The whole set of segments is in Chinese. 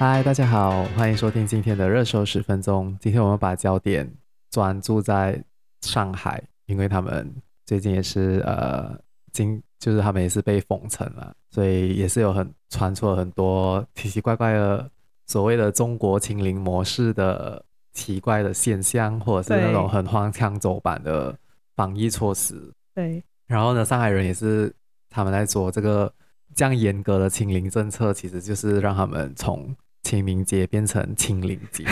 嗨，大家好，欢迎收听今天的热搜十分钟。今天我们把焦点专注在上海，因为他们最近也是呃，今就是他们也是被封城了，所以也是有很传出了很多奇奇怪怪的所谓的中国清零模式的奇怪的现象，或者是那种很荒腔走板的防疫措施。对，然后呢，上海人也是他们在做这个这样严格的清零政策，其实就是让他们从清明节变成清零节，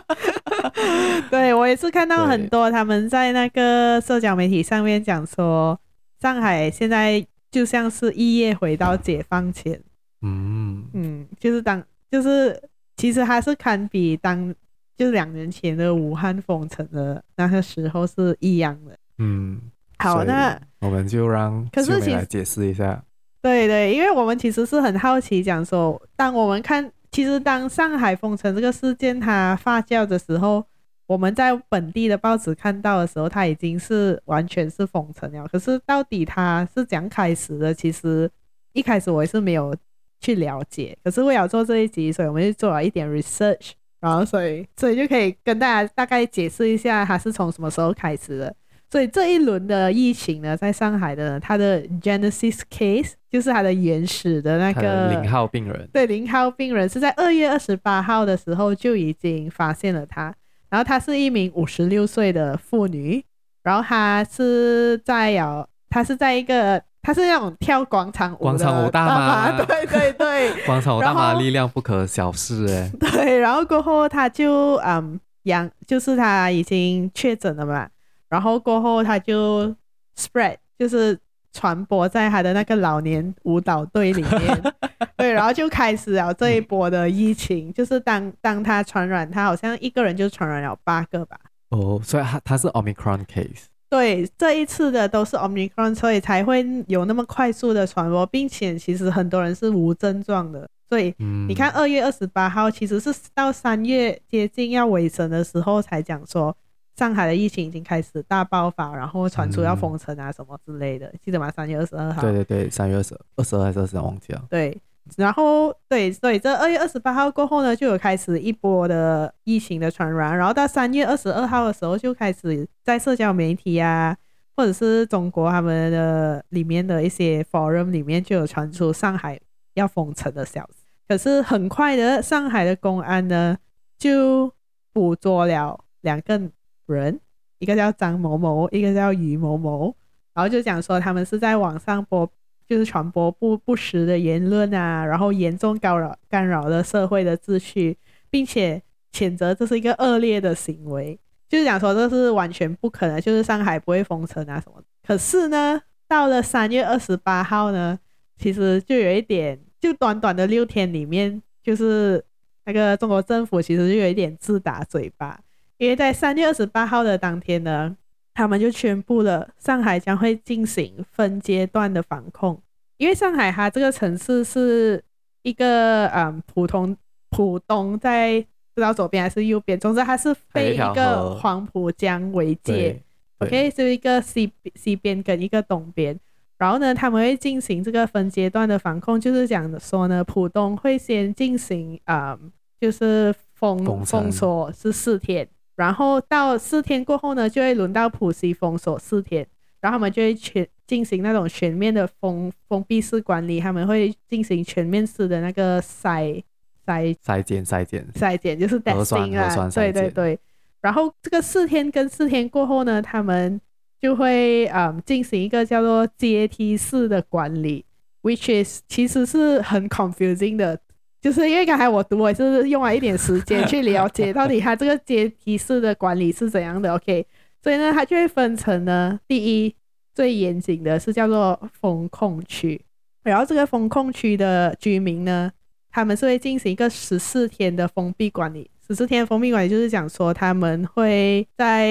对，我也是看到很多他们在那个社交媒体上面讲说，上海现在就像是一夜回到解放前，嗯。嗯，就是当就是其实还是堪比当就是两年前的武汉封城的那个时候是一样的，嗯，好，那我们就让秀美来解释一下。对对，因为我们其实是很好奇，讲说，当我们看，其实当上海封城这个事件它发酵的时候，我们在本地的报纸看到的时候，它已经是完全是封城了。可是到底它是怎样开始的？其实一开始我也是没有去了解。可是为了做这一集，所以我们就做了一点 research，然后所以所以就可以跟大家大概解释一下，它是从什么时候开始的。所以这一轮的疫情呢，在上海的它的 Genesis case 就是它的原始的那个零号病人，对，零号病人是在二月二十八号的时候就已经发现了他，然后他是一名五十六岁的妇女，然后她是在有，她是在一个，她是那种跳广场舞广场舞大妈，对对对，广场舞大妈力量不可小视哎，对，然后过后她就嗯阳，就是她已经确诊了嘛。然后过后，他就 spread，就是传播在他的那个老年舞蹈队里面，对，然后就开始了这一波的疫情。就是当当他传染，他好像一个人就传染了八个吧。哦，所以他他是 Omicron case。对，这一次的都是 Omicron，所以才会有那么快速的传播，并且其实很多人是无症状的。所以你看，二月二十八号其实是到三月接近要尾声的时候才讲说。上海的疫情已经开始大爆发，然后传出要封城啊什么之类的，嗯、记得吗？三月二十二号。对对对，三月二十二十二还是二十三忘记了。对，然后对，所以这二月二十八号过后呢，就有开始一波的疫情的传染，然后到三月二十二号的时候，就开始在社交媒体啊，或者是中国他们的里面的一些 forum 里面就有传出上海要封城的消息。可是很快的，上海的公安呢就捕捉了两个。人，一个叫张某某，一个叫于某某，然后就讲说他们是在网上播，就是传播不不实的言论啊，然后严重干扰干扰了社会的秩序，并且谴责这是一个恶劣的行为，就是讲说这是完全不可能，就是上海不会封城啊什么。可是呢，到了三月二十八号呢，其实就有一点，就短短的六天里面，就是那个中国政府其实就有一点自打嘴巴。因为在三月二十八号的当天呢，他们就宣布了上海将会进行分阶段的防控。因为上海它这个城市是一个嗯普通浦东在不知道左边还是右边，总之它是被一个黄浦江为界，OK，是一个西西边跟一个东边。然后呢，他们会进行这个分阶段的防控，就是讲说呢，浦东会先进行嗯就是封封锁是四天。然后到四天过后呢，就会轮到浦西封锁四天，然后他们就会全进行那种全面的封封闭式管理，他们会进行全面式的那个筛筛筛检筛检筛检，就是 testing 啊，对对对。然后这个四天跟四天过后呢，他们就会嗯进行一个叫做阶梯式的管理，which is 其实是很 confusing 的。就是因为刚才我读，我也是用了一点时间去了解到底它这个阶梯式的管理是怎样的。OK，所以呢，它就会分成呢，第一最严谨的是叫做封控区，然后这个封控区的居民呢，他们是会进行一个十四天的封闭管理。十四天封闭管理就是讲说，他们会在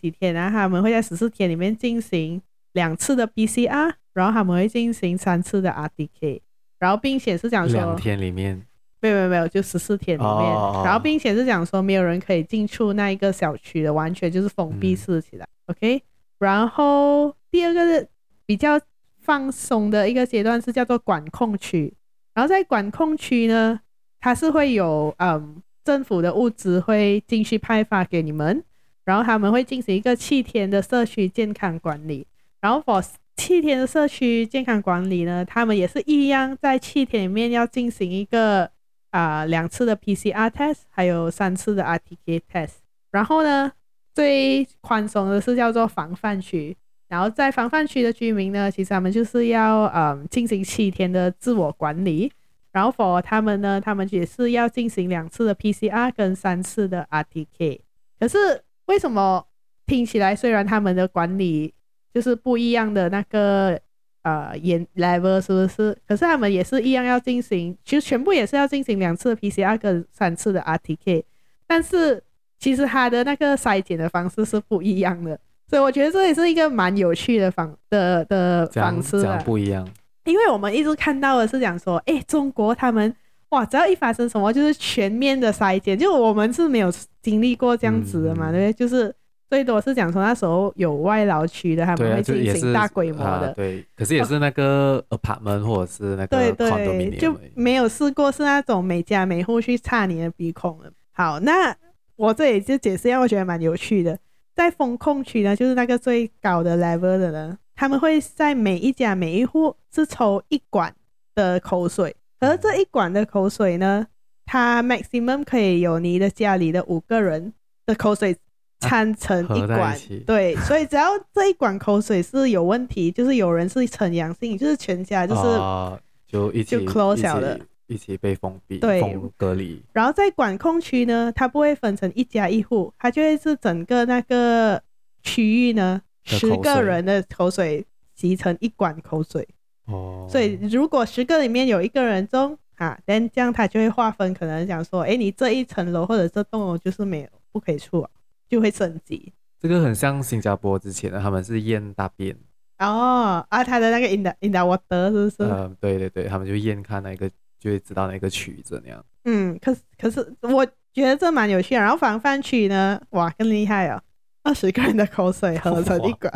几天啊？他们会在十四天里面进行两次的 PCR，然后他们会进行三次的 RTK。然后，并且是讲说两天里面，没有没有没有，就十四天里面。Oh. 然后，并且是讲说没有人可以进出那一个小区的，完全就是封闭式起来。嗯、OK。然后第二个是比较放松的一个阶段是叫做管控区。然后在管控区呢，它是会有嗯政府的物资会进去派发给你们，然后他们会进行一个七天的社区健康管理，然后 for 七天的社区健康管理呢，他们也是一样在七天里面要进行一个啊、两次的 PCR test，还有三次的 RTK test，然后呢最宽松的是叫做防范区。然后在防范区的居民呢，其实他们就是要嗯进行七天的自我管理，然后否他们呢，他们也是要进行两次的 PCR 跟三次的 RTK。可是为什么听起来虽然他们的管理就是不一样的那个呃严 level 是不是？可是他们也是一样要进行，其实全部也是要进行两次的 PCR 跟三次的 RTK，但是其实他的那个筛检的方式是不一样的。所以我觉得这也是一个蛮有趣的方的的方式啊，不一样。因为我们一直看到的是讲说，哎，中国他们哇，只要一发生什么，就是全面的筛检，就我们是没有经历过这样子的嘛，嗯、对不对？就是最多是讲说那时候有外劳区的，他们会进行大规模的，对，啊、对。可是也是那个 apartment 或者是那个 condominium，就没有试过是那种每家每户去插你的鼻孔的。好，那我这里就解释一下，我觉得蛮有趣的。在风控区呢，就是那个最高的 level 的人，他们会在每一家每一户是抽一管的口水，而这一管的口水呢，它 maximum 可以有你的家里的五个人的口水 掺成一管，一对，所以只要这一管口水是有问题，就是有人是呈阳性，就是全家就是、呃、就一起就 close 了的。一起被封闭，对，封隔离。然后在管控区呢，它不会分成一家一户，它就会是整个那个区域呢，十个人的口水集成一管口水。哦。所以如果十个里面有一个人中啊，但这样它就会划分，可能讲说，哎，你这一层楼或者这栋楼就是没有不可以出，就会升级。这个很像新加坡之前的，他们是验大便。哦，啊，他的那个 in the in the water 是不是？嗯，对对对，他们就验看那个。就会知道那个曲子那样。嗯，可是可是我觉得这蛮有趣的。然后防范区呢，哇，更厉害哦，二十个人的口水合成一管。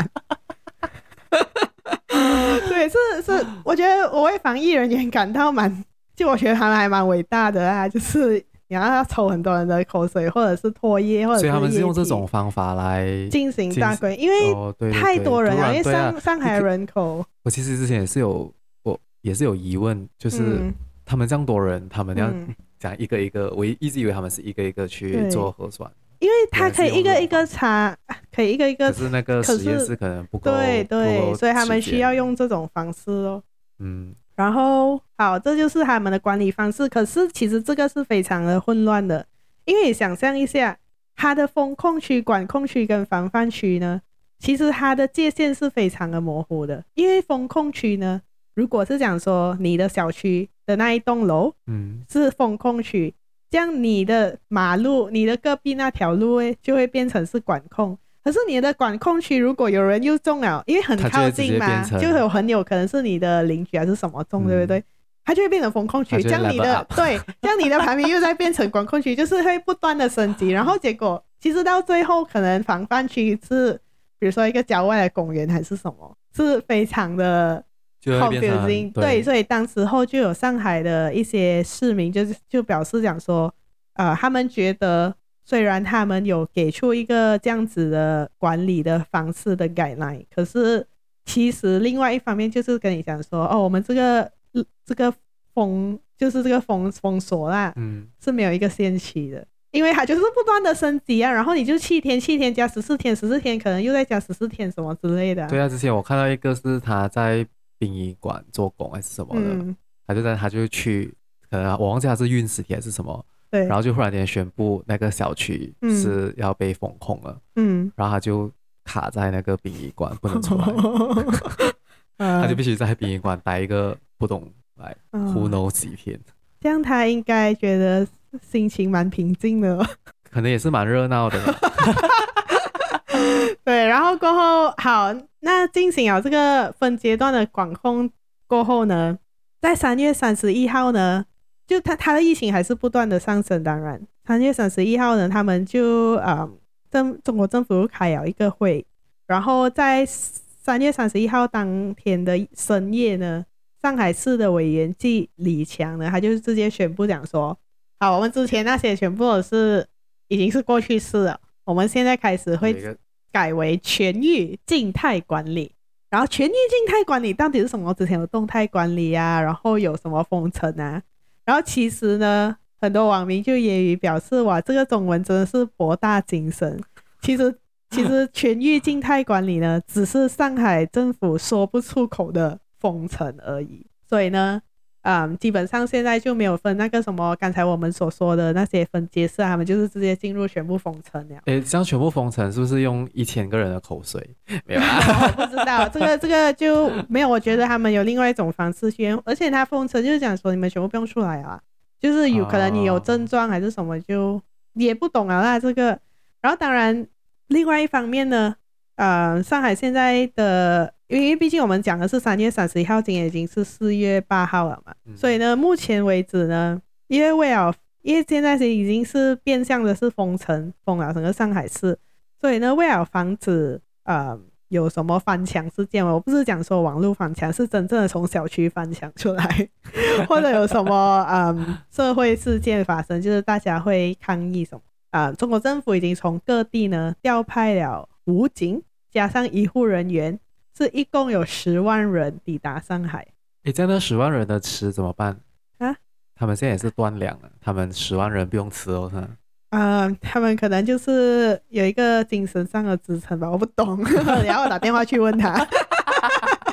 对，是是，我觉得我为防疫人员感到蛮，就我觉得他们还蛮伟大的啊。就是你要抽很多人的口水，或者是唾液，或者是所以他们是用这种方法来进行大规，因为太多人了，因为上上海人口。我其实之前也是有，我也是有疑问，就是。嗯他们这样多人，他们要讲一个一个，嗯、我一直以为他们是一个一个去做核酸，因为他可以一个一个查，可以一个一个，可是那个实验室可能不够，对对，所以他们需要用这种方式哦。嗯，然后好，这就是他们的管理方式。可是其实这个是非常的混乱的，因为你想象一下，它的封控区、管控区跟防范区呢，其实它的界限是非常的模糊的，因为封控区呢。如果是讲说你的小区的那一栋楼，嗯，是封控区，这样你的马路、你的隔壁那条路诶，就会变成是管控。可是你的管控区，如果有人又中了，因为很靠近嘛，就，有很有可能是你的邻居还是什么中，嗯、对不对？它就会变成封控区，这样你的对，这样你的排名又在变成管控区，就是会不断的升级，然后结果其实到最后可能防范区是，比如说一个郊外的公园还是什么，是非常的。confusing，对，所以当时候就有上海的一些市民，就是就表示讲说，呃，他们觉得虽然他们有给出一个这样子的管理的方式的 guideline，可是其实另外一方面就是跟你讲说，哦，我们这个这个封就是这个封封锁啦，嗯，是没有一个限期的，因为它就是不断的升级啊，然后你就七天七天加十四天十四天，可能又再加十四天什么之类的。对啊，之前我看到一个是他在。殡仪馆做工还是什么的，嗯、他就在他就去，可能我忘记他是运尸体还是什么，对，然后就忽然间宣布那个小区是要被封控了，嗯，然后他就卡在那个殡仪馆不能出来，嗯、他就必须在殡仪馆待一个不懂来 who knows 几天，这样他应该觉得心情蛮平静的，可能也是蛮热闹的。对，然后过后好，那进行了这个分阶段的管控过后呢，在三月三十一号呢，就他他的疫情还是不断的上升。当然，三月三十一号呢，他们就啊，政中国政府开了一个会，然后在三月三十一号当天的深夜呢，上海市的委员季李强呢，他就直接宣布讲说，好，我们之前那些全部都是已经是过去式了。我们现在开始会改为全域静态管理。然后全域静态管理到底是什么？之前有动态管理啊，然后有什么封城啊？然后其实呢，很多网民就揶揄表示：“哇，这个中文真的是博大精深。”其实，其实全域静态管理呢，只是上海政府说不出口的封城而已。所以呢。嗯，基本上现在就没有分那个什么，刚才我们所说的那些分阶式，他们就是直接进入全部封城了。诶，这样全部封城是不是用一千个人的口水？没有啊，我不知道这个 这个就没有。我觉得他们有另外一种方式去，而且他封城就是讲说你们全部不用出来啊，就是有可能你有症状还是什么就也不懂啊。那这个，然后当然另外一方面呢，呃，上海现在的。因为毕竟我们讲的是三月三十一号，今天已经是四月八号了嘛，嗯、所以呢，目前为止呢，因为为了，因为现在是已经是变相的是封城，封了整个上海市，所以呢，为了防止呃有什么翻墙事件，我不是讲说网络翻墙，是真正的从小区翻墙出来，或者有什么嗯社会事件发生，就是大家会抗议什么啊、呃？中国政府已经从各地呢调派了武警，加上医护人员。是一共有十万人抵达上海。诶，这样那十万人的吃怎么办啊？他们现在也是断粮了，他们十万人不用吃哦，是吧？嗯，他们可能就是有一个精神上的支撑吧，我不懂。然后我打电话去问他。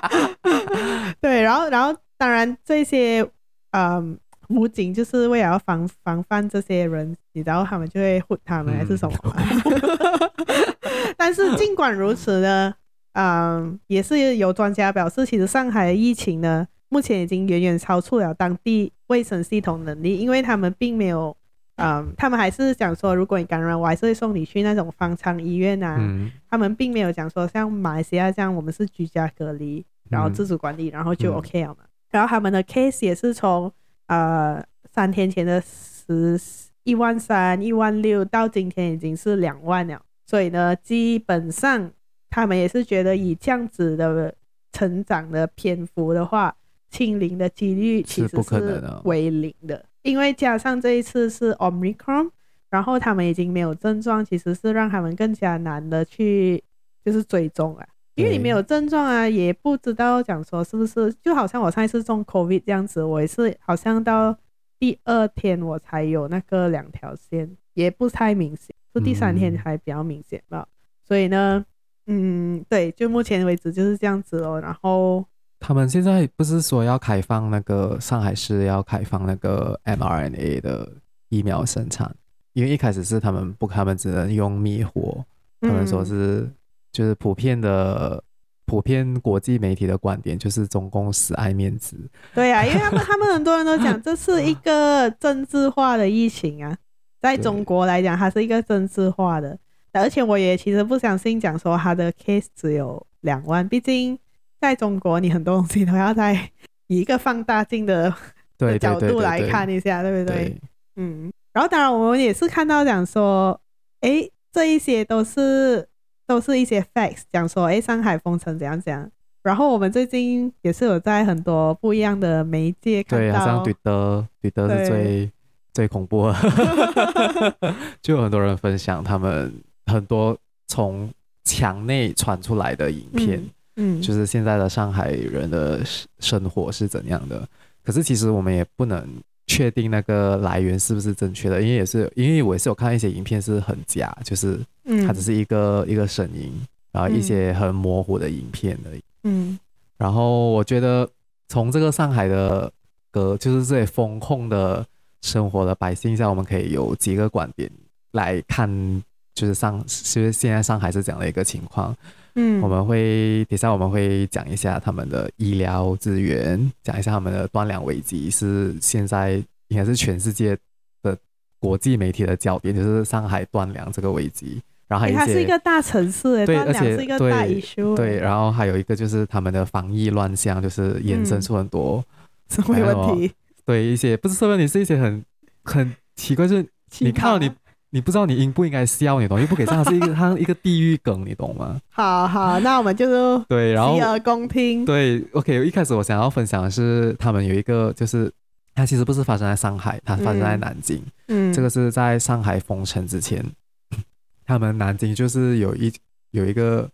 对，然后，然后，当然这些嗯武警就是为了要防防范这些人，你知道他们就会护他们还是什么？嗯、但是尽管如此呢。嗯，也是有专家表示，其实上海的疫情呢，目前已经远远超出了当地卫生系统能力，因为他们并没有，嗯，他们还是讲说，如果你感染，我还是会送你去那种方舱医院啊。嗯、他们并没有讲说像马来西亚这样，我们是居家隔离，然后自主管理，然后就 OK 了嘛。嗯、然后他们的 case 也是从呃三天前的十一万三、一万六到今天已经是两万了，所以呢，基本上。他们也是觉得以这样子的成长的篇幅的话，清零的几率其实是为零的，因为加上这一次是 Omicron，然后他们已经没有症状，其实是让他们更加难的去就是追踪啊，因为你没有症状啊，也不知道讲说是不是，就好像我上一次中 COVID 这样子，我也是好像到第二天我才有那个两条线，也不太明显，是第三天才比较明显吧，所以呢。嗯，对，就目前为止就是这样子哦。然后他们现在不是说要开放那个上海市要开放那个 mRNA 的疫苗生产，因为一开始是他们不，他们只能用灭活。他们说是就是普遍的、普遍国际媒体的观点，就是中共死爱面子。对呀、啊，因为他们 他们很多人都讲这是一个政治化的疫情啊，在中国来讲，它是一个政治化的。而且我也其实不相信讲说他的 case 只有两万，毕竟在中国你很多东西都要在以一个放大镜的 的角度来看一下，对不对？对嗯，然后当然我们也是看到讲说，哎，这一些都是都是一些 facts，讲说，哎，上海封城怎样怎样。然后我们最近也是有在很多不一样的媒介看到，对，好像对的，对的是最对最恐怖的，就有很多人分享他们。很多从墙内传出来的影片，嗯，嗯，就是现在的上海人的生活是怎样的。可是其实我们也不能确定那个来源是不是正确的，因为也是因为我也是有看一些影片是很假，就是它只是一个、嗯、一个声音，然后一些很模糊的影片而已。嗯，然后我觉得从这个上海的个就是这些封控的生活的百姓下，我们可以有几个观点来看。就是上，其实现在上海是这样的一个情况，嗯，我们会等下我们会讲一下他们的医疗资源，讲一下他们的断粮危机，是现在应该是全世界的国际媒体的焦点，就是上海断粮这个危机。然后还有一些，它是一个大城市，对，而且是一个大 issue，对，然后还有一个就是他们的防疫乱象，就是衍生出很多社会问题，对一些不是社会问题，是一些很很奇怪，就是你看到你。你不知道你应不应该笑，你懂？因为不给笑，它是一个它一个地狱梗，你懂吗？好好，那我们就对，然后洗耳恭听。对，OK。一开始我想要分享的是，他们有一个就是它其实不是发生在上海，它发生在南京。嗯，这个是在上海封城之前，他们南京就是有一有一个，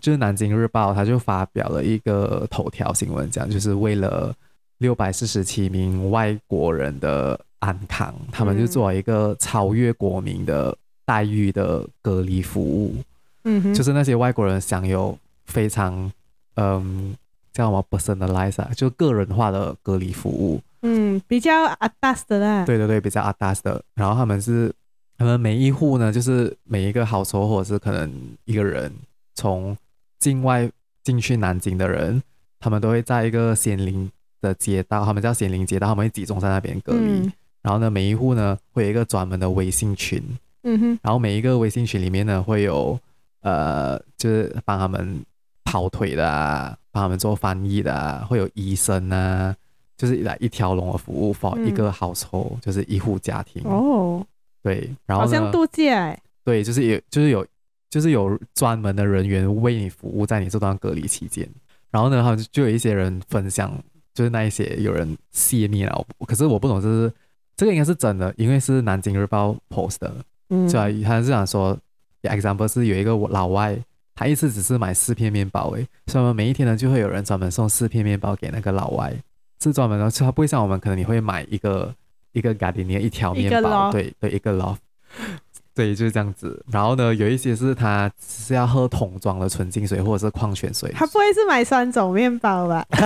就是南京日报，他就发表了一个头条新闻，讲就是为了六百四十七名外国人的安康，他们就做了一个超越国民的待遇的隔离服务。嗯哼，就是那些外国人享有非常嗯叫什么 personalize，就个人化的隔离服务。嗯，比较阿达斯的啦。对对对，比较阿达斯的。然后他们是，他们每一户呢，就是每一个 household 或者是可能一个人从境外进去南京的人，他们都会在一个仙林的街道，他们叫仙林街道，他们会集中在那边隔离。嗯、然后呢，每一户呢会有一个专门的微信群。嗯哼。然后每一个微信群里面呢会有呃，就是帮他们跑腿的啊，帮他们做翻译的啊，会有医生啊。就是来一条龙的服务，for 一个 household，、嗯、就是一户家庭。哦，对，然后好像度假哎。对，就是有，就是有，就是有专门的人员为你服务，在你这段隔离期间。然后呢，好像就有一些人分享，就是那一些有人泄密了，可是我不懂，就是这个应该是真的，因为是南京日报 post 的。嗯，就他是这样说，example 是有一个老外，他一次只是买四片面包，诶，所以我们每一天呢，就会有人专门送四片面包给那个老外。是专门的，他不会像我们，可能你会买一个一个 Gardenia 一条面包，对对，一个 loaf，对，就是这样子。然后呢，有一些是他是要喝桶装的纯净水或者是矿泉水，他不会是买三种面包吧？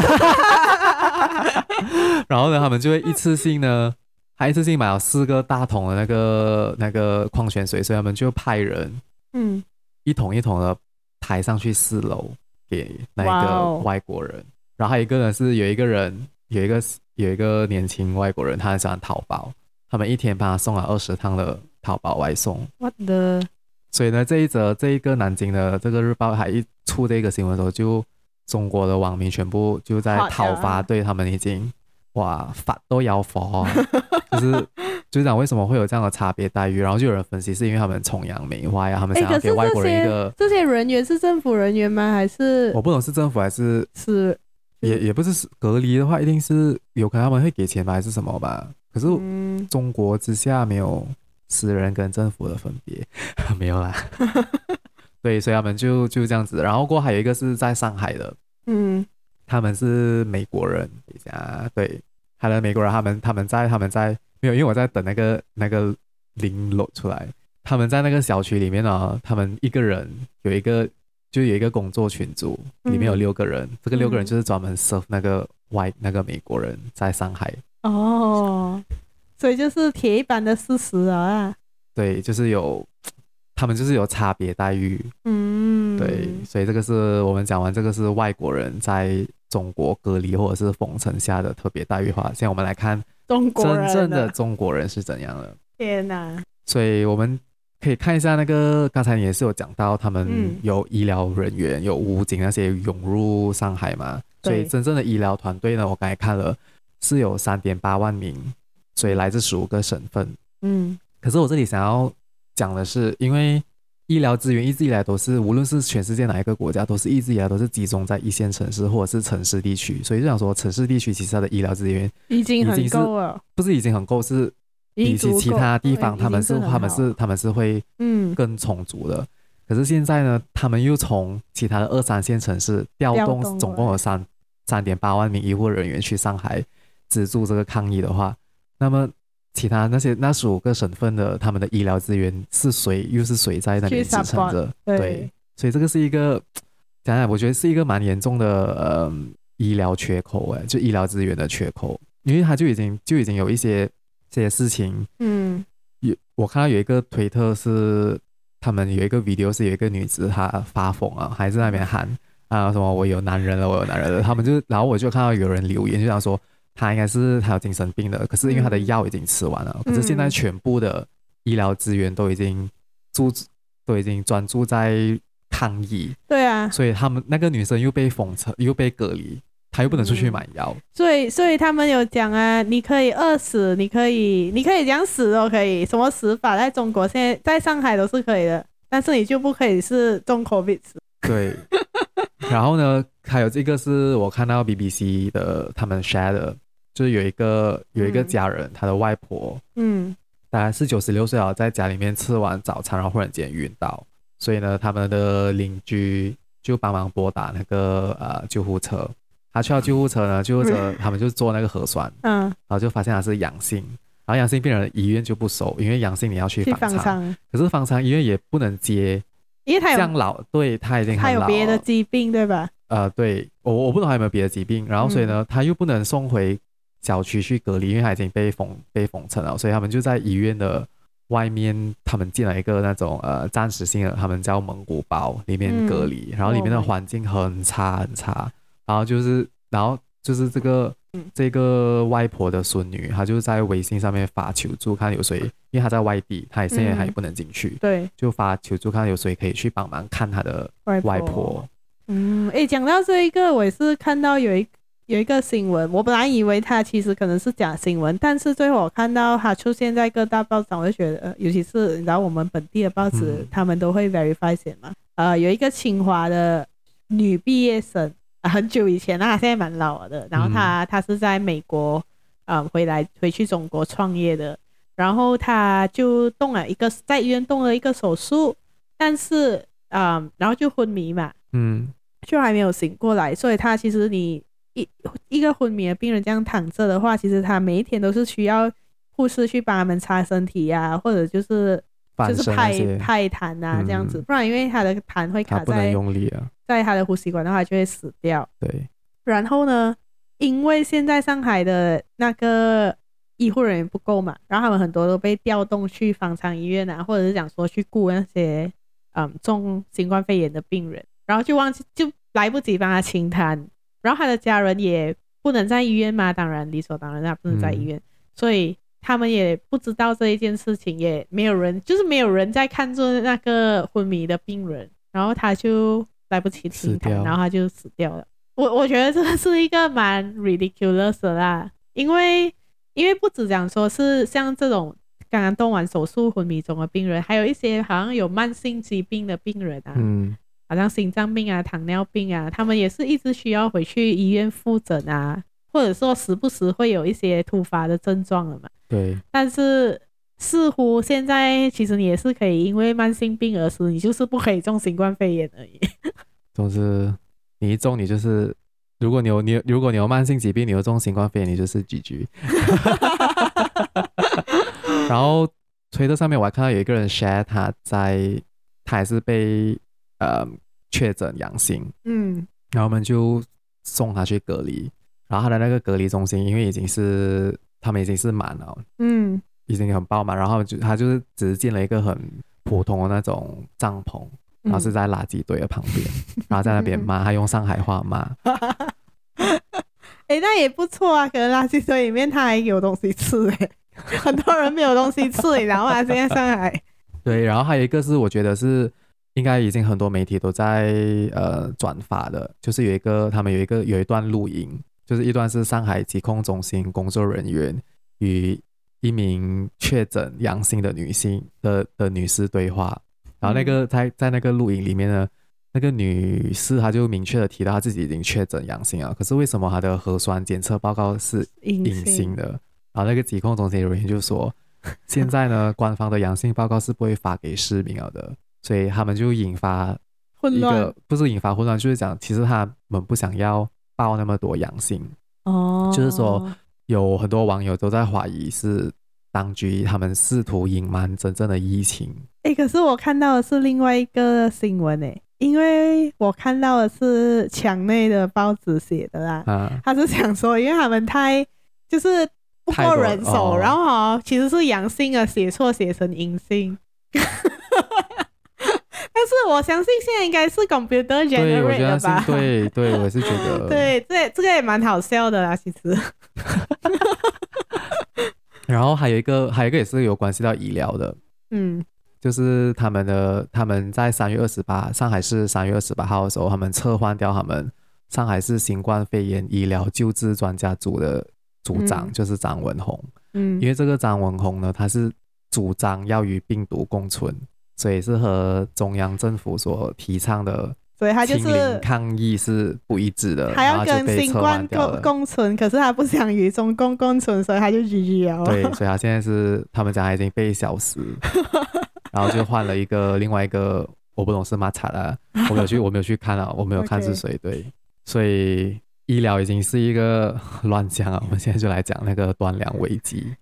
然后呢，他们就会一次性呢，还一次性买了四个大桶的那个那个矿泉水，所以他们就派人，嗯，一桶一桶的抬上去四楼给那个外国人。然后还有一个呢，是有一个人。有一个有一个年轻外国人，他很喜欢淘宝，他们一天帮他送了二十趟的淘宝外送。我的，所以呢，这一则这一个南京的这个日报还一出这个新闻的时候，就中国的网民全部就在讨伐，对他们已经哇法都要发，就是就是讲为什么会有这样的差别待遇，然后就有人分析是因为他们崇洋媚外啊，他们想要给外国人一个这些人员是政府人员吗？还是我不懂是政府还是是。也也不是隔离的话，一定是有可能他们会给钱吧，还是什么吧？可是中国之下没有私人跟政府的分别，没有啦。对，所以他们就就这样子。然后过还有一个是在上海的，嗯，他们是美国人，等一下，对，还有美国人，他们他们在他们在没有，因为我在等那个那个 link load 出来，他们在那个小区里面呢，他们一个人有一个。就有一个工作群组，里面有六个人，嗯、这个六个人就是专门 serve 那个外、嗯、那个美国人在上海。哦，所以就是铁一般的事实啊。对，就是有他们就是有差别待遇。嗯，对，所以这个是我们讲完，这个是外国人在中国隔离或者是封城下的特别待遇的话，现在我们来看中国真正的中国人是怎样的。天哪！所以我们。可以看一下那个，刚才也是有讲到，他们有医疗人员，有武警那些涌入上海嘛？所以真正的医疗团队呢，我刚才看了是有三点八万名，所以来自十五个省份。嗯，可是我这里想要讲的是，因为医疗资源一直以来都是，无论是全世界哪一个国家，都是一直以来都是集中在一线城市或者是城市地区，所以就想说，城市地区其实它的医疗资源已经很够了，不是已经很够是。比起其他地方，他们是他们是他们是会嗯更充足的。可是现在呢，他们又从其他的二三线城市调动，总共有三三点八万名医护人员去上海资助这个抗疫的话，那么其他那些那十五个省份的他们的医疗资源是谁又是谁在那里支撑着？对，所以这个是一个讲讲，我觉得是一个蛮严重的呃医疗缺口哎，就医疗资源的缺口，因为他就已经就已经有一些。这些事情，嗯，有我看到有一个推特是他们有一个 video 是有一个女子她发疯啊，还在那边喊啊什么我有男人了，我有男人了。他们就然后我就看到有人留言就想说她应该是他有精神病的，可是因为他的药已经吃完了，可是现在全部的医疗资源都已经注都已经专注在抗疫，对啊，所以他们那个女生又被封城又被隔离。他又不能出去买药，嗯，所以所以他们有讲啊，你可以饿死，你可以你可以这样死都可以，什么死法在中国现在在上海都是可以的，但是你就不可以是中 COVID。对，然后呢，还有这个是我看到 BBC 的他们 share 的，就是有一个有一个家人，嗯、他的外婆，嗯，大概是九十六岁了，在家里面吃完早餐，然后忽然间晕倒，所以呢，他们的邻居就帮忙拨打那个呃救护车。他去到救护车呢，救护车他们就做那个核酸，嗯，然后就发现他是阳性，然后阳性病人医院就不收，因为阳性你要去方舱，可是方舱医院也不能接，因为他有像老，对他已经他有别的疾病对吧？呃，对我我不懂还有没有别的疾病，然后所以呢，嗯、他又不能送回小区去隔离，因为他已经被封被封城了，所以他们就在医院的外面，他们建了一个那种呃暂时性的，他们叫蒙古包里面隔离，嗯、然后里面的环境很差很差。然后就是，然后就是这个、嗯、这个外婆的孙女，她就在微信上面发求助，看有谁，因为她在外地，她也现在还不能进去，嗯、对，就发求助，看有谁可以去帮忙看她的外婆。外婆嗯，诶，讲到这一个，我也是看到有一有一个新闻，我本来以为它其实可能是假新闻，但是最后我看到它出现在各大报纸，我就觉得，呃、尤其是你知道我们本地的报纸，嗯、他们都会 verify 先嘛，呃，有一个清华的女毕业生。很久以前，那他现在蛮老的。然后她她是在美国，啊、呃，回来回去中国创业的。然后她就动了一个在医院动了一个手术，但是，啊、呃，然后就昏迷嘛，嗯，就还没有醒过来。所以她其实你一一个昏迷的病人这样躺着的话，其实他每一天都是需要护士去帮他们擦身体呀、啊，或者就是就是拍拍痰啊这样子，嗯、不然因为他的痰会卡在。在他的呼吸管的话，就会死掉。对。然后呢，因为现在上海的那个医护人员不够嘛，然后他们很多都被调动去方舱医院啊，或者是讲说去顾那些嗯重新冠肺炎的病人，然后就忘记就来不及帮他清痰，然后他的家人也不能在医院嘛，当然理所当然他不能在医院，嗯、所以他们也不知道这一件事情，也没有人就是没有人在看着那个昏迷的病人，然后他就。来不及清痰，然后他就死掉了。我我觉得这是一个蛮 ridiculous 的啦，因为因为不止讲说是像这种刚刚动完手术昏迷中的病人，还有一些好像有慢性疾病的病人啊，嗯，好像心脏病啊、糖尿病啊，他们也是一直需要回去医院复诊啊，或者说时不时会有一些突发的症状了嘛。对，但是似乎现在其实你也是可以因为慢性病而死，你就是不可以中新冠肺炎而已。总之，你一中，你就是，如果你有你如果你有慢性疾病，你有中新冠肺炎，你就是 GG。然后推特上面我还看到有一个人 share 他在，他还是被呃确诊阳性，嗯，然后我们就送他去隔离，然后他的那个隔离中心因为已经是他们已经是满了，嗯，已经很爆满，然后就他就是只是进了一个很普通的那种帐篷。然后是在垃圾堆的旁边，嗯、然后在那边骂，他用上海话骂。哎、欸，那也不错啊，可能垃圾堆里面他还有东西吃哎，很多人没有东西吃，然后他现在上海。对，然后还有一个是我觉得是应该已经很多媒体都在呃转发的，就是有一个他们有一个有一段录音，就是一段是上海疾控中心工作人员与一名确诊阳性的女性的的女士对话。然后那个在在那个录音里面呢，那个女士她就明确的提到她自己已经确诊阳性了，可是为什么她的核酸检测报告是阴性的？然后那个疾控中心人员就说，现在呢官方的阳性报告是不会发给市民了的，所以他们就引发混乱，不是引发混乱，就是讲其实他们不想要报那么多阳性。哦，就是说有很多网友都在怀疑是当局他们试图隐瞒真正的疫情。哎、欸，可是我看到的是另外一个新闻哎，因为我看到的是墙内的报纸写的啦，啊、他是想说，因为他们太就是不够人手，哦、然后哈其实是阳性啊，写错写成阴性，但是我相信现在应该是 computer generate 的吧？对对，我是觉得，对，这这个也蛮好笑的啦，其实。然后还有一个，还有一个也是有关系到医疗的，嗯。就是他们的他们在三月二十八，上海市三月二十八号的时候，他们撤换掉他们上海市新冠肺炎医疗救治专家组的组长，嗯、就是张文宏。嗯，因为这个张文宏呢，他是主张要与病毒共存，所以是和中央政府所提倡的所以他就是抗议是不一致的，还要跟新冠共共存，可是他不想与中共共存，所以他就 GG 了。对，所以他现在是他们讲他已经被消失，然后就换了一个另外一个，我不懂是马查了，我没有去，我没有去看了，我没有看是谁。对，所以医疗已经是一个乱象啊。我们现在就来讲那个断粮危机。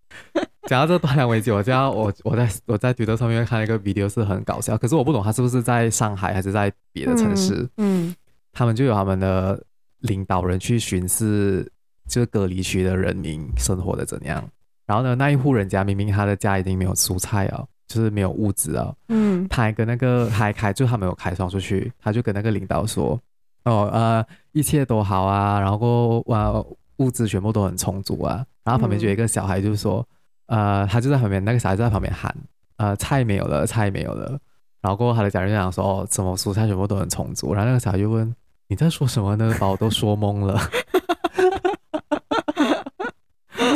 讲到这个断粮危机，我就要我我在我在推特上面看了一个 video 是很搞笑，可是我不懂他是不是在上海还是在别的城市。嗯，嗯，他们就有他们的领导人去巡视，就是隔离区的人民生活的怎样。然后呢，那一户人家明明他的家已经没有蔬菜啊，就是没有物资啊。嗯，他还跟那个还开，就他没有开窗出去，他就跟那个领导说：“哦，呃，一切都好啊，然后哇，物资全部都很充足啊。”然后旁边就有一个小孩就说。呃，他就在旁边，那个小孩就在旁边喊，呃，菜没有了，菜没有了。然后过后他的家人就讲说，哦，什么蔬菜全部都很充足。然后那个小孩就问，你在说什么呢？把我都说懵了。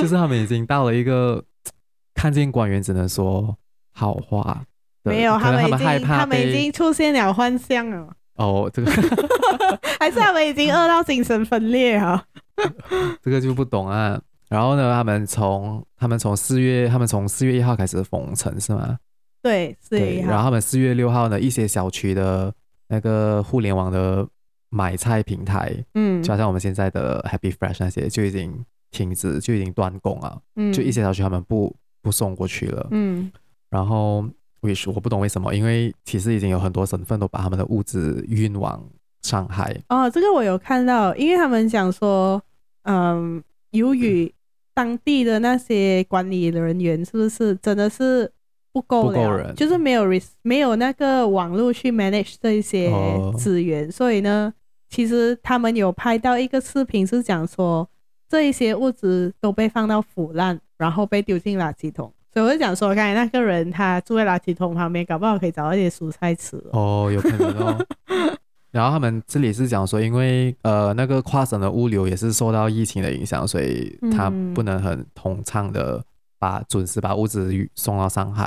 就是他们已经到了一个看见官员只能说好话，没有，他们已经他们已经出现了幻象了。哦，这个 还是他们已经饿到精神分裂啊？这个就不懂啊。然后呢，他们从他们从四月，他们从四月一号开始封城是吗？对，四月一号。然后他们四月六号呢，一些小区的那个互联网的买菜平台，嗯，就好像我们现在的 Happy Fresh 那些就已经停止，就已经断供了。嗯，就一些小区他们不不送过去了。嗯，然后为什我不懂为什么？因为其实已经有很多省份都把他们的物资运往上海。哦，这个我有看到，因为他们讲说，嗯，由于当地的那些管理人员是不是真的是不够了？够人，就是没有没有那个网络去 manage 这一些资源，哦，所以呢，其实他们有拍到一个视频，是讲说这一些物资都被放到腐烂，然后被丢进垃圾桶。所以我就讲说，刚才那个人他住在垃圾桶旁边，搞不好可以找到一些蔬菜吃。哦，有可能哦。然后他们这里是讲说，因为呃那个跨省的物流也是受到疫情的影响，所以他不能很通畅的把准时把物资送到上海。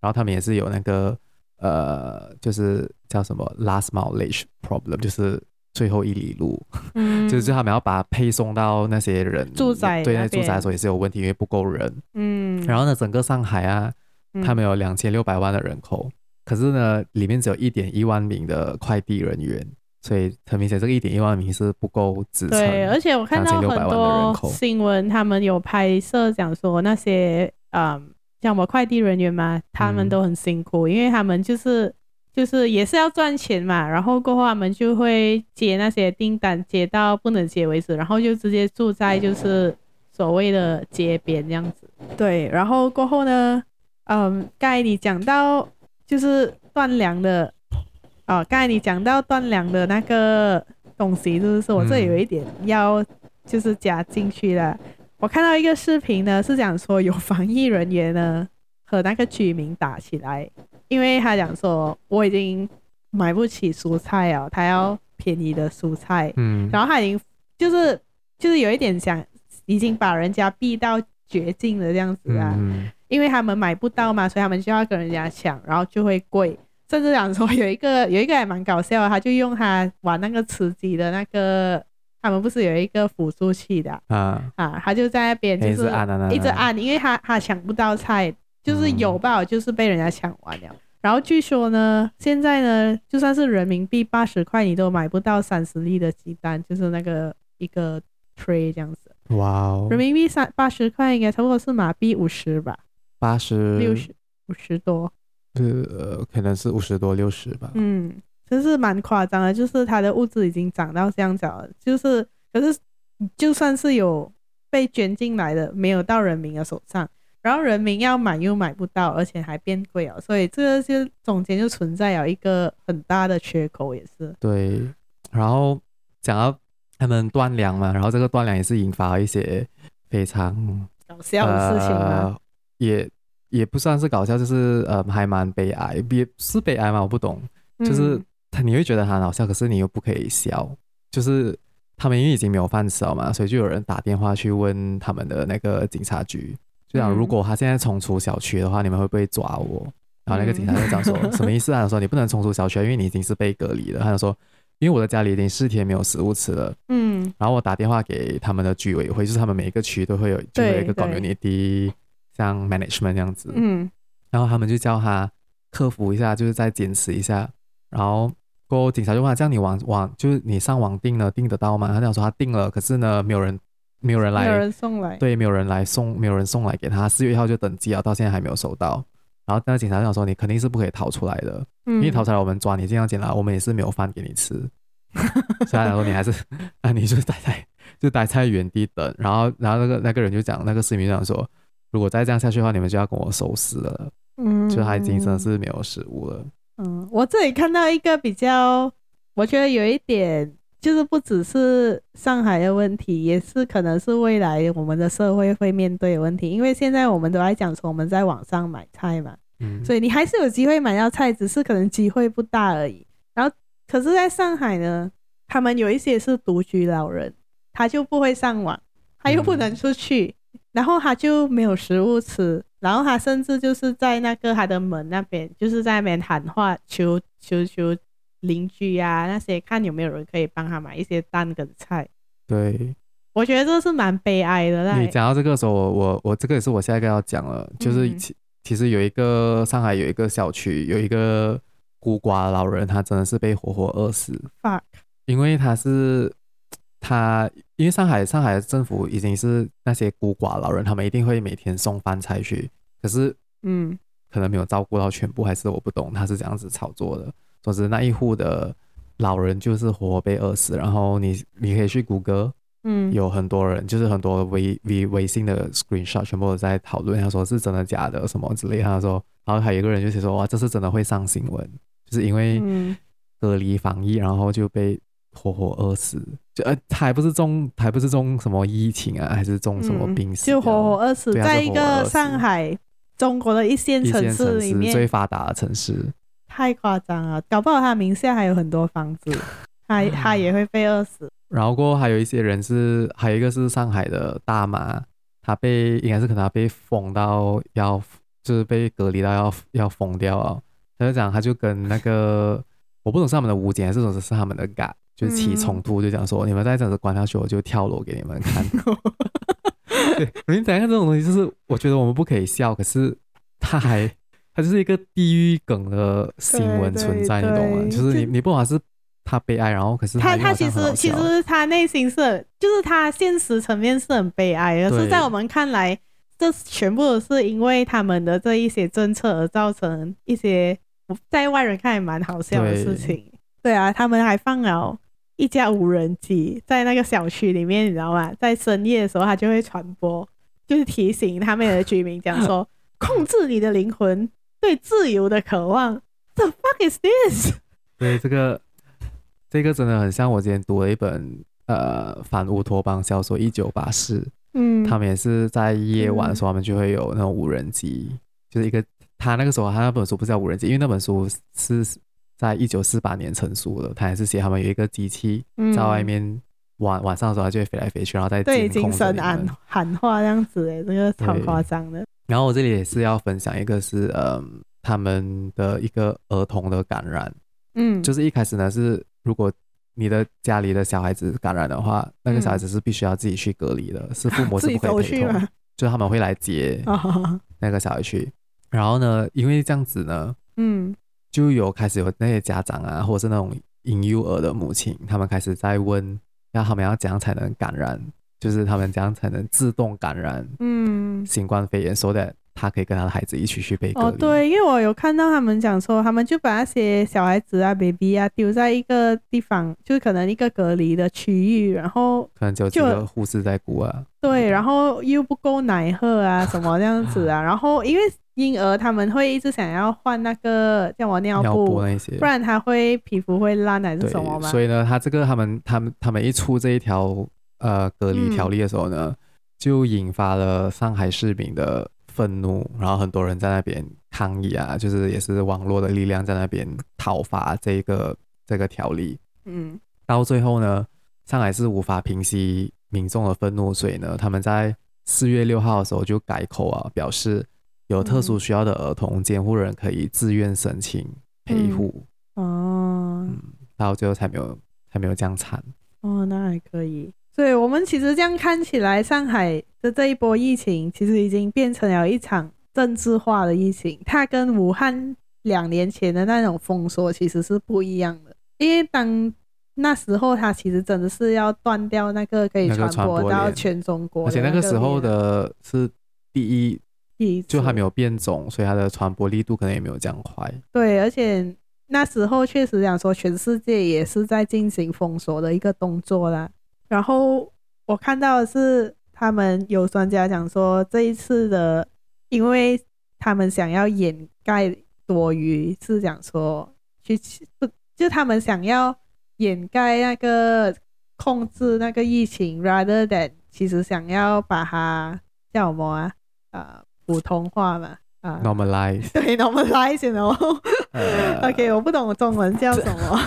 然后他们也是有那个呃就是叫什么 last mile problem，就是最后一里路，嗯、就是他们要把配送到那些人住宅对那住宅的时候也是有问题，因为不够人。嗯，然后呢，整个上海啊，他们有两千六百万的人口。可是呢，里面只有一点一万名的快递人员，所以很明显，这个一点一万名是不够支撑。对，而且我看到很多新闻，他们有拍摄讲说那些嗯，像我们快递人员嘛，他们都很辛苦，嗯、因为他们就是就是也是要赚钱嘛，然后过后他们就会接那些订单，接到不能接为止，然后就直接住在就是所谓的街边这样子。对，然后过后呢，嗯，刚才你讲到。就是断粮的，哦，刚才你讲到断粮的那个东西，就是我这里有一点要就是加进去了。我看到一个视频呢，是讲说有防疫人员呢和那个居民打起来，因为他讲说我已经买不起蔬菜啊，他要便宜的蔬菜，嗯，然后他已经就是就是有一点想已经把人家逼到绝境的这样子啊。嗯因为他们买不到嘛，所以他们就要跟人家抢，然后就会贵。甚至讲说有一个 有一个还蛮搞笑的，他就用他玩那个吃鸡的那个，他们不是有一个辅助器的啊啊，他就在那边就是一直按，因为他他抢不到菜，就是有吧，就是被人家抢完了。然后据说呢，现在呢，就算是人民币八十块，你都买不到三十粒的鸡蛋，就是那个一个 tray 这样子。哇哦，人民币三八十块应该差不多是马币五十吧。八十六十五十多，呃，可能是五十多六十吧。嗯，真是蛮夸张的，就是它的物资已经涨到这样子了，就是可是就算是有被捐进来的，没有到人民的手上，然后人民要买又买不到，而且还变贵了，所以这个就中间就存在了一个很大的缺口，也是。对，然后讲到他们断粮嘛，然后这个断粮也是引发了一些非常搞笑的事情嘛。呃也也不算是搞笑，就是呃，还蛮悲哀，也是悲哀嘛？我不懂，就是他你会觉得很好笑，可是你又不可以笑，就是他们因为已经没有饭吃了嘛，所以就有人打电话去问他们的那个警察局，就讲如果他现在冲出小区的话，你们会不会抓我？然后那个警察就讲说什么意思啊？他说你不能冲出小区，因为你已经是被隔离了。他就说因为我的家里已经四天没有食物吃了，嗯，然后我打电话给他们的居委会，就是他们每一个区都会有，就会有一个 community 像 management 这样子，嗯，然后他们就叫他克服一下，就是再坚持一下，然后过后警察就问他，这样你网网就是你上网订了订得到吗？他这样说他订了，可是呢没有人没有人来，没有人送来，对，没有人来送，没有人送来给他，四月一号就登记了，到现在还没有收到。然后那个警察就想说你肯定是不可以逃出来的，嗯，因为逃出来我们抓你这样进来，我们也是没有饭给你吃。所以他说你还是那，你就待在就待在原地等。然后然后那个那个人就讲，那个市民就讲说，如果再这样下去的话，你们就要跟我收尸了。嗯，就他已经真的是没有食物了。嗯，我这里看到一个比较，我觉得有一点就是不只是上海的问题，也是可能是未来我们的社会会面对的问题。因为现在我们都在讲说我们在网上买菜嘛，嗯，所以你还是有机会买到菜，只是可能机会不大而已。然后，可是在上海呢，他们有一些是独居老人，他就不会上网，他又不能出去，嗯、然后他就没有食物吃。然后他甚至就是在那个他的门那边，就是在那边喊话，求求求邻居啊那些，看有没有人可以帮他买一些蛋跟菜。对，我觉得这是蛮悲哀的。你讲到这个时候，我我我这个也是我下一个要讲了，就是其其实有一个上海有一个小区有一个孤寡老人，他真的是被活活饿死。Fuck，因为他是。他因为上海上海政府已经是那些孤寡老人，他们一定会每天送饭菜去，可是嗯，可能没有照顾到全部，还是我不懂他是怎样子操作的。总之那一户的老人就是活活被饿死，然后你你可以去谷歌，嗯，有很多人就是很多微微微信的 screenshot 全部都在讨论，他说是真的假的什么之类，他说，然后还有一个人就写说哇，这是真的会上新闻，就是因为隔离防疫，然后就被。活活饿死，就呃，还不是中，还不是中什么疫情啊，还是中什么病死，嗯，就活活饿死，死，在一个上海，中国的一线城市里面，最发达的城市，太夸张了，搞不好他名下还有很多房子，他他也会被饿死。然后过后还有一些人是，还有一个是上海的大妈，她被应该是可能被封到要，就是被隔离到要要封掉啊。他就讲，他就跟那个 我不懂是他们的武警还是说是他们的 guard 就起冲突，就讲说、嗯、你们再这样子关下去，我就跳楼给你们看。对，你讲一下这种东西，就是我觉得我们不可以笑，可是他还，他就是一个地狱梗的新闻存在，你懂吗？就是你你不管是他悲哀，然后可是他他其实其实他内心是，就是他现实层面是很悲哀的，是在我们看来，这全部都是因为他们的这一些政策而造成一些在外人看来蛮好笑的事情。对，对啊，他们还放了。一架无人机在那个小区里面，你知道吗？在深夜的时候，它就会传播，就是提醒他们的居民讲说：控制你的灵魂对自由的渴望。The fuck is this？对，这个这个真的很像我之前读了一本呃反乌托邦小说《一九八四》。嗯，他们也是在夜晚的时候，他们就会有那种无人机，嗯、就是一个他那个时候他那本书不是叫无人机，因为那本书是。在一九四八年成书的，他也是写他们有一个机器在外面晚、嗯、晚上的时候，它就会飞来飞去，然后在对精神喊喊话这样子，哎，这个超夸张的。然后我这里也是要分享一个是，是嗯，他们的一个儿童的感染，嗯，就是一开始呢是，如果你的家里的小孩子感染的话，那个小孩子是必须要自己去隔离的，嗯、是父母是不 可以陪同，就他们会来接那个小孩去。然后呢，因为这样子呢，嗯。就有开始有那些家长啊，或者是那种婴幼儿的母亲，他们开始在问，那他们要怎样才能感染？就是他们这样才能自动感染？嗯，新冠肺炎，说的他可以跟他的孩子一起去被隔离。哦，对，因为我有看到他们讲说，他们就把那些小孩子啊、baby 啊丢在一个地方，就是可能一个隔离的区域，然后可能就几个护士在顾啊。对，然后又不够奶喝啊，什么这样子啊，然后因为。婴儿他们会一直想要换那个叫我尿布，尿布那些，不然他会皮肤会烂还是什么嘛？所以呢，他这个他们他们他们一出这一条呃隔离条例的时候呢，嗯，就引发了上海市民的愤怒，然后很多人在那边抗议啊，就是也是网络的力量在那边讨伐这个这个条例。嗯，到最后呢，上海市无法平息民众的愤怒，所以呢，他们在四月六号的时候就改口啊，表示。有特殊需要的儿童监护人可以自愿申请陪护。哦、嗯，到最后才没有才没有这样惨。哦，那还可以。所以我们其实这样看起来，上海的这一波疫情其实已经变成了一场政治化的疫情。它跟武汉两年前的那种封锁其实是不一样的，因为当那时候它其实真的是要断掉那个可以传播到全中国，而且那个时候的是第一，第一就还没有变种，所以它的传播力度可能也没有这样快。对，而且那时候确实讲说，全世界也是在进行封锁的一个动作啦。然后我看到的是，他们有专家讲说，这一次的，因为他们想要掩盖多余，是讲说去不，就他们想要掩盖那个控制那个疫情，rather than 其实想要把它叫什么啊？啊、呃，普通话嘛，啊、呃、，normalize，对，normalize，然后，OK，我不懂中文叫什么，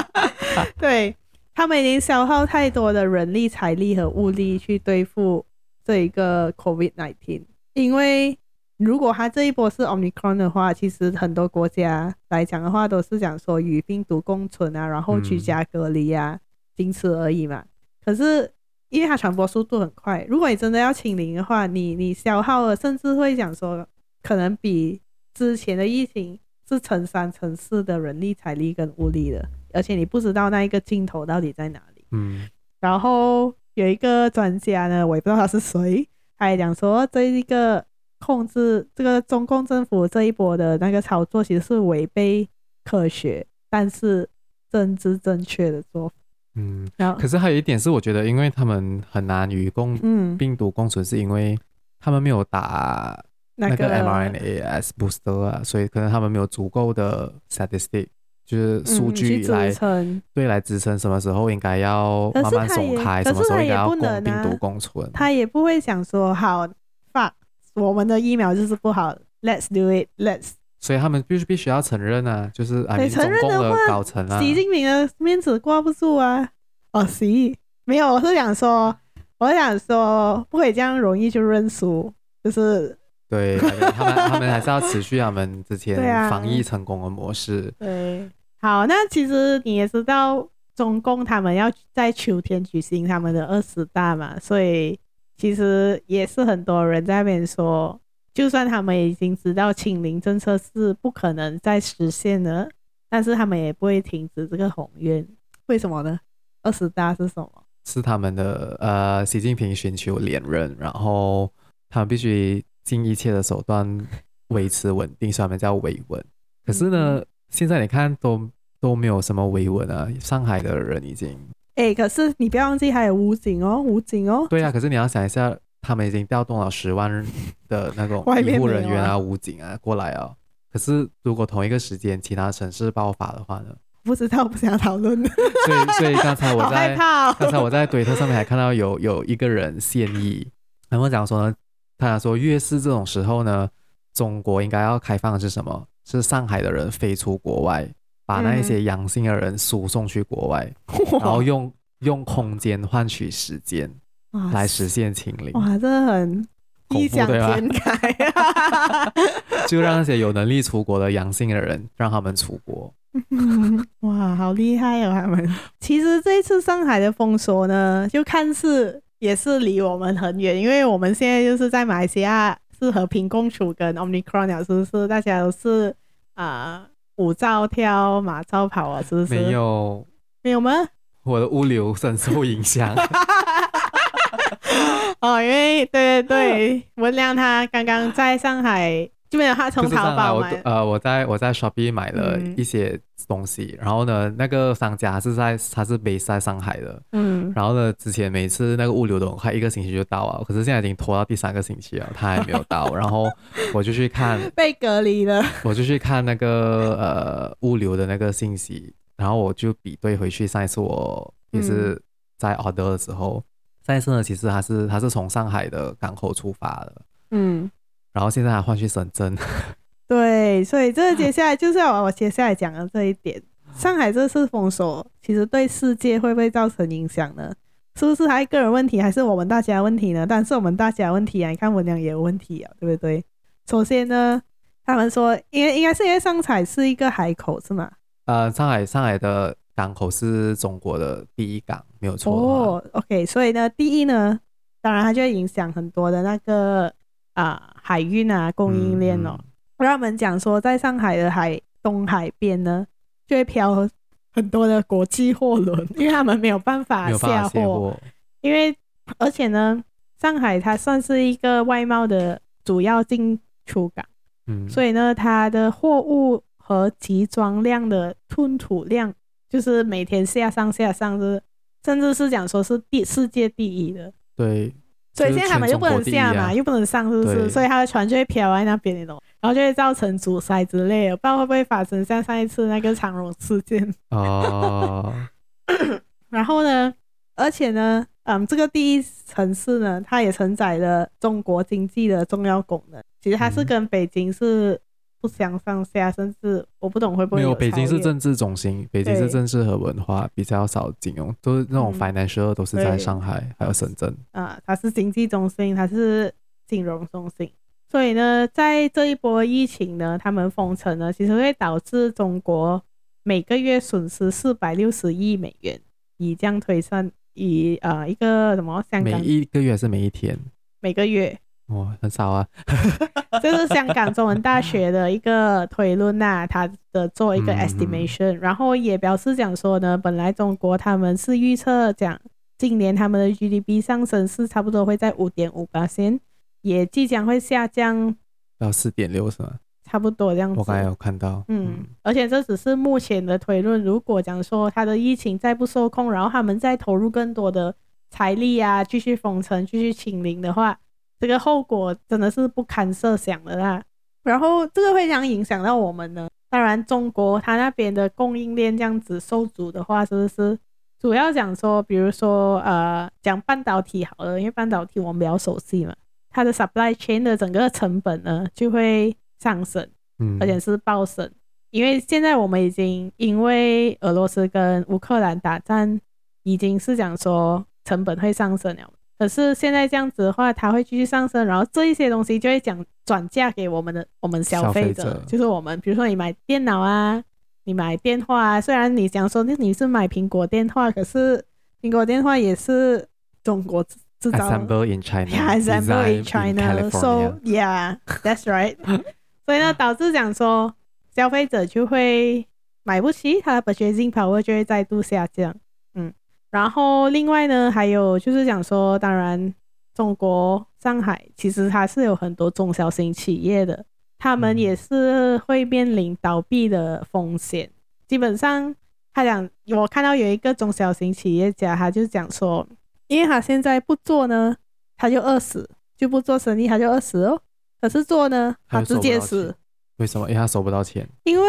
对。他们已经消耗太多的人力、财力和物力去对付这一个 COVID-19，因为如果他这一波是 Omicron 的话，其实很多国家来讲的话都是讲说与病毒共存啊，然后居家隔离啊，仅、此而已嘛。可是因为它传播速度很快，如果你真的要清零的话，你你消耗了，甚至会讲说可能比之前的疫情是乘三乘四的人力、财力跟物力的。而且你不知道那一个镜头到底在哪里。嗯，然后有一个专家呢，我也不知道他是谁，他也讲说这一个控制这个中共政府这一波的那个操作，其实是违背科学，但是政治正确的做法。嗯，然后可是还有一点是，我觉得因为他们很难与共病毒共存，是因为他们没有打那个 mRNA as booster 啊，所以可能他们没有足够的 statistic。就是数据来、嗯、对来支撑什么时候应该要慢慢松开，什么时候应该要共病毒共存。他也不会想说好，fuck，我们的疫苗就是不好，let's do it，let's。所以他们必须必须要承认啊，就是哎，承认的搞成啊，习近平的面子挂不住啊。哦，习，没有，我是想说，我是想说，不可以这样容易就认输，就是对他们，他们还是要持续他们之 前防疫成功的模式。对。好，那其实你也知道，中共他们要在秋天举行他们的二十大嘛，所以其实也是很多人在那边说，就算他们已经知道清零政策是不可能再实现了，但是他们也不会停止这个宏愿。为什么呢？二十大是什么？是他们的呃，习近平寻求连任，然后他们必须尽一切的手段维持稳定，所以他们叫维稳。可是呢？嗯现在你看都都没有什么维稳啊，上海的人已经哎、欸，可是你不要忘记还有武警哦，武警哦。对啊，可是你要想一下，他们已经调动了十万的那种 医护人员啊、武警啊过来啊。可是如果同一个时间其他城市爆发的话呢？不知道，不想讨论。所以，所以刚才我在刚、哦、才我在推特上面还看到有有一个人建议，然后讲说呢，他说越是这种时候呢，中国应该要开放的是什么？是上海的人飞出国外，把那一些阳性的人输送去国外，嗯、然后用用空间换取时间，来实现清零。哇，这很异想天开啊！就让那些有能力出国的阳性的人，让他们出国。哇，好厉害哦！他们其实这一次上海的封锁呢，就看似也是离我们很远，因为我们现在就是在马来西亚。是和平共处跟 Omicron 是不是？大家都是啊，舞照跳，马照跑啊，是不是？没有，没有吗？我的物流深受影响。哦，因为对对对，文亮他刚刚在上海。就没有他从淘宝买。呃，我在我在 Shopee 买了一些东西，嗯、然后呢，那个商家是在他是 base 在上海的，嗯，然后呢，之前每次那个物流都很快，一个星期就到了，可是现在已经拖到第三个星期了，他还没有到，然后我就去看被隔离了，我就去看那个呃物流的那个信息，然后我就比对回去上一次我也是在 order 的时候，嗯、上一次呢，其实他是他是从上海的港口出发的，嗯。然后现在还换去深圳，对，所以这接下来就是要我接下来讲的这一点。上海这次封锁，其实对世界会不会造成影响呢？是不是他个人问题，还是我们大家问题呢？但是我们大家问题啊，你看文良也有问题啊，对不对？首先呢，他们说，因为应该是因为上海是一个海口，是吗？呃，上海上海的港口是中国的第一港，没有错。哦，OK，所以呢，第一呢，当然它就会影响很多的那个啊、呃、海运啊供应链哦。让、嗯、我们讲说，在上海的海东海边呢，就会飘很多的国际货轮，因为他们没有办法下货，因为而且呢，上海它算是一个外贸的主要进出港，嗯，所以呢，它的货物。和集装量的吞吐量，就是每天下上下上，是甚至是讲说是第世界第一的。对，所以现在他们又不能下嘛，又不能上，是不是？所以他的船就会飘在那边那种，然后就会造成阻塞之类的，不知道会不会发生像上一次那个长荣事件。哦。然后呢，而且呢，嗯，这个第一城市呢，它也承载了中国经济的重要功能。其实它是跟北京是。嗯不相上下，甚至我不懂会不会有没有。北京是政治中心，北京是政治和文化，比较少金融，都是那种 financial 都是在上海还有深圳。啊，它是经济中心，它是金融中心。所以呢，在这一波疫情呢，他们封城呢，其实会导致中国每个月损失四百六十亿美元，以这样推算，以呃一个什么香港每一个月还是每一天？每个月。哦，很少啊，这是香港中文大学的一个推论呐、啊，他的做一个 estimation，、嗯、然后也表示讲说呢，本来中国他们是预测讲今年他们的 GDP 上升是差不多会在五点五八%，也即将会下降到四点六是吗？差不多这样子。我刚才有看到，嗯，嗯，而且这只是目前的推论，如果讲说他的疫情再不受控，然后他们再投入更多的财力啊，继续封城，继续清零的话。这个后果真的是不堪设想的啦，然后这个会这样影响到我们呢？当然，中国它那边的供应链这样子受阻的话，是不是主要讲说，比如说呃，讲半导体好了，因为半导体我们比较熟悉嘛，它的 supply chain 的整个成本呢就会上升，嗯，而且是暴升，因为现在我们已经因为俄罗斯跟乌克兰打战，已经是讲说成本会上升了。可是现在这样子的话，它会继续上升，然后这一些东西就会讲转嫁给我们的我们消费者，者。就是我们，比如说你买电脑啊，你买电话啊，虽然你讲说那你是买苹果电话，可是苹果电话也是中国制造，assemble in China，assemble in China，so yeah，that's right。所以呢，导致讲说消费者就会买不起，它的 purchasing power 就会再度下降。然后另外呢，还有就是讲说，当然中国上海其实它是有很多中小型企业的，他们也是会面临倒闭的风险。基本上，他讲我看到有一个中小型企业家，他就讲说，因为他现在不做呢，他就饿死，就不做生意他就饿死哦。可是做呢，他直接死。为什么？因为他收不到钱。因为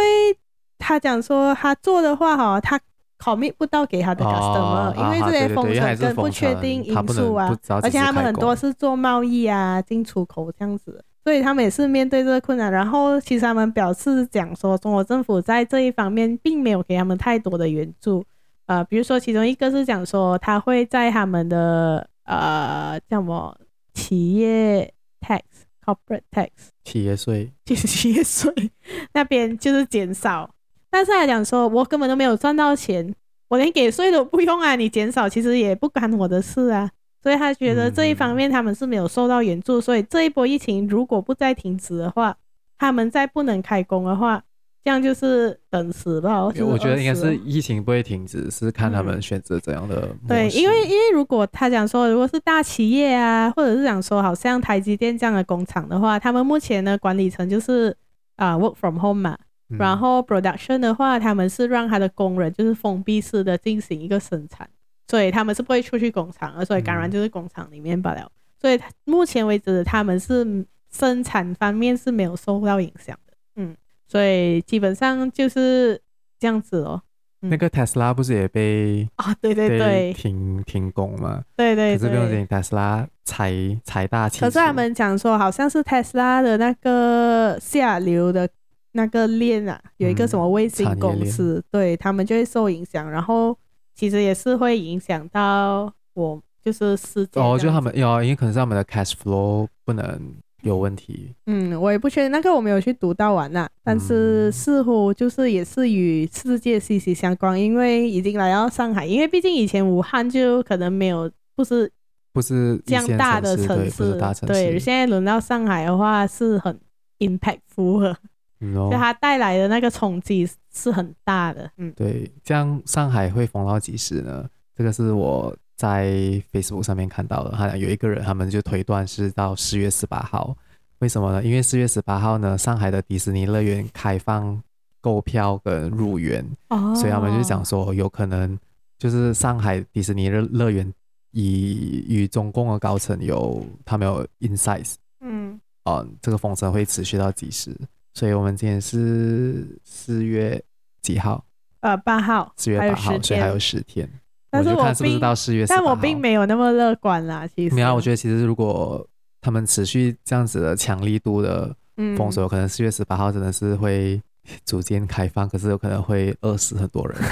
他讲说，他做的话哈，他。Commit 不到给他的 customer，、哦、因为这些封城跟不确定因素啊，而且他们很多是做贸易啊、进出口这样子，所以他们也是面对这个困难。然后其实他们表示讲说，中国政府在这一方面并没有给他们太多的援助，呃，比如说其中一个是讲说，他会在他们的呃叫什么企业 tax、corporate tax、企业税，就是企业税 那边就是减少。但是来讲说，我根本都没有赚到钱，我连给税都不用啊！你减少其实也不干我的事啊。所以他觉得这一方面他们是没有受到援助。所以这一波疫情如果不再停止的话，他们再不能开工的话，这样就是等死吧。我觉得应该是疫情不会停止，是看他们选择怎样的。对，因为因为如果他讲说，如果是大企业啊，或者是讲说好像台积电这样的工厂的话，他们目前的管理层就是啊、uh, work from home 嘛。然后 production 的话，他们是让他的工人就是封闭式的进行一个生产，所以他们是不会出去工厂，所以感染就是工厂里面罢了。所以目前为止，他们是生产方面是没有受到影响的。嗯，所以基本上就是这样子哦。嗯、那个特斯拉不是也被啊？对对对，停停工嘛？对对对，可是不用紧，特斯拉财财大气。可是他们讲说，好像是特斯拉的那个下流的。那个链啊，有一个什么卫星公司，嗯、对他们就会受影响，然后其实也是会影响到我，就是世界。哦，就他们有，因为可能是他们的 cash flow 不能有问题。嗯，我也不确定，那个我没有去读到完呐，但是似乎就是也是与世界息息相关，因为已经来到上海，因为毕竟以前武汉就可能没有，不是不是这样大的城市，对，现在轮到上海的话是很 impactful 的，嗯哦，就它带来的那个冲击是很大的。嗯，对，这样上海会封到几时呢？这个是我。在 Facebook 上面看到的，好像有一个人，他们就推断是到四月十八号。为什么呢？因为四月十八号呢，上海的迪士尼乐园开放购票跟入园，哦，所以他们就讲说，有可能就是上海迪士尼乐乐园以与中共的高层有他们有 insights，嗯，哦，这个封城会持续到几时？所以我们今天是四月几号？呃，八号，四月八号，所以还有十天。但是我，我就看是不是到四月，但我并没有那么乐观啦。其实，没有，我觉得其实如果他们持续这样子的强力度的封锁，嗯、可能四月十八号真的是会逐渐开放，可是有可能会饿死很多人。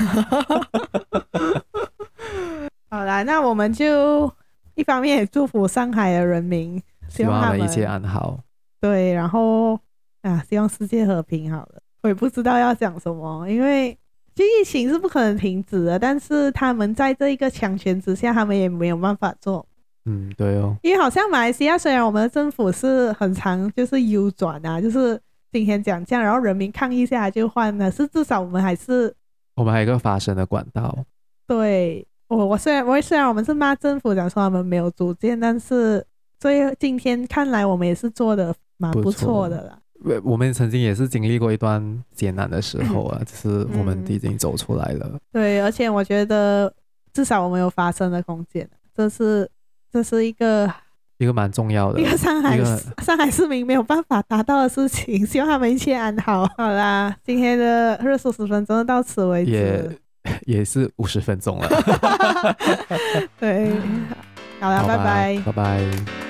好啦，那我们就一方面也祝福上海的人民，希望他们一切安好。对，然后啊，希望世界和平。好了，我也不知道要讲什么，因为。疫情是不可能停止的，但是他们在这一个强权之下，他们也没有办法做。嗯，对哦。因为好像马来西亚虽然我们的政府是很常就是右转啊，就是今天讲这样，然后人民抗议下来就换了，是至少我们还是我们还有一个发声的管道。对，我我虽然我虽然我们是骂政府讲说他们没有主见，但是所以今天看来我们也是做的蛮不错的了。我们曾经也是经历过一段艰难的时候啊，只是我们已经走出来了。嗯、对，而且我觉得至少我们有发声的空间，这是这是一个一个蛮重要的，一个上海上海市民没有办法达到的事情。希望他们一切安好。好啦，今天的热搜十分钟到此为止，也 也是五十分钟了。对，好了，拜拜，拜拜。